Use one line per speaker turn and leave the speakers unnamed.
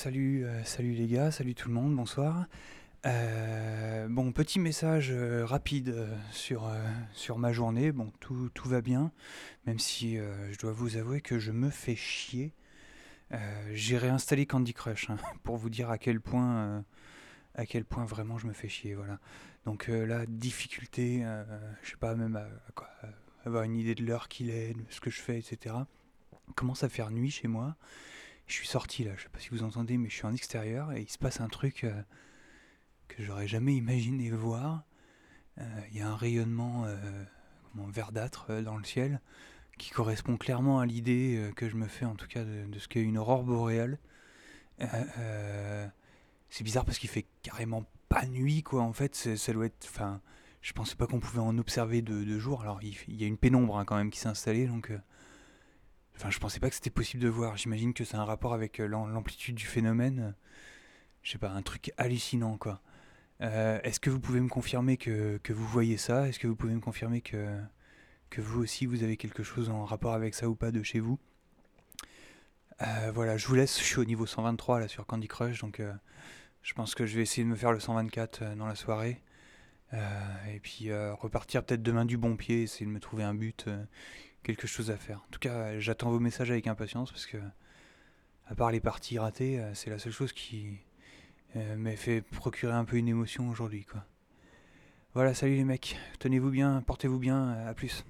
salut, euh, salut les gars, salut tout le monde, bonsoir. Euh, bon, petit message euh, rapide sur, ma journée. Bon, tout, tout va bien, même si je dois vous avouer que je me fais chier. J'ai réinstallé Candy Crush hein, pour vous dire à quel point, à quel point vraiment je me fais chier. Voilà. Donc là, difficulté, je sais pas même à avoir une idée de l'heure qu'il est, de ce que je fais, etc. Commence à faire nuit chez moi. Je suis sorti là, je sais pas si vous entendez, mais je suis en extérieur et il se passe un truc euh, que j'aurais jamais imaginé voir. Euh, Il y a un rayonnement euh, verdâtre dans le ciel qui correspond clairement à l'idée que je me fais en tout cas de, ce qu'est une aurore boréale. C'est bizarre parce qu'il fait carrément pas nuit quoi. En fait, ça doit être. Je pensais pas qu'on pouvait en observer de, jour. Alors il, y a une pénombre hein, quand même qui s'est installée, donc. Enfin, je pensais pas que c'était possible de voir. J'imagine que c'est un rapport avec euh, l'am- l'amplitude du phénomène. Je sais pas, un truc hallucinant, quoi. Euh, Est-ce que vous pouvez me confirmer que, que vous voyez ça? Est-ce que vous pouvez me confirmer que, que vous aussi, vous avez quelque chose en rapport avec ça ou pas de chez vous? Euh, Voilà, je vous laisse. Je suis au niveau 123 là sur Candy Crush, donc je pense que je vais essayer de me faire le 124 euh, dans la soirée. Et puis repartir peut-être demain du bon pied, essayer de me trouver un but. Quelque chose à faire. En tout cas, j'attends vos messages avec impatience parce que, à part les parties ratées, euh, c'est la seule chose qui euh, m'a fait procurer un peu une émotion aujourd'hui. Voilà, salut les mecs, tenez-vous bien, portez-vous bien, à plus.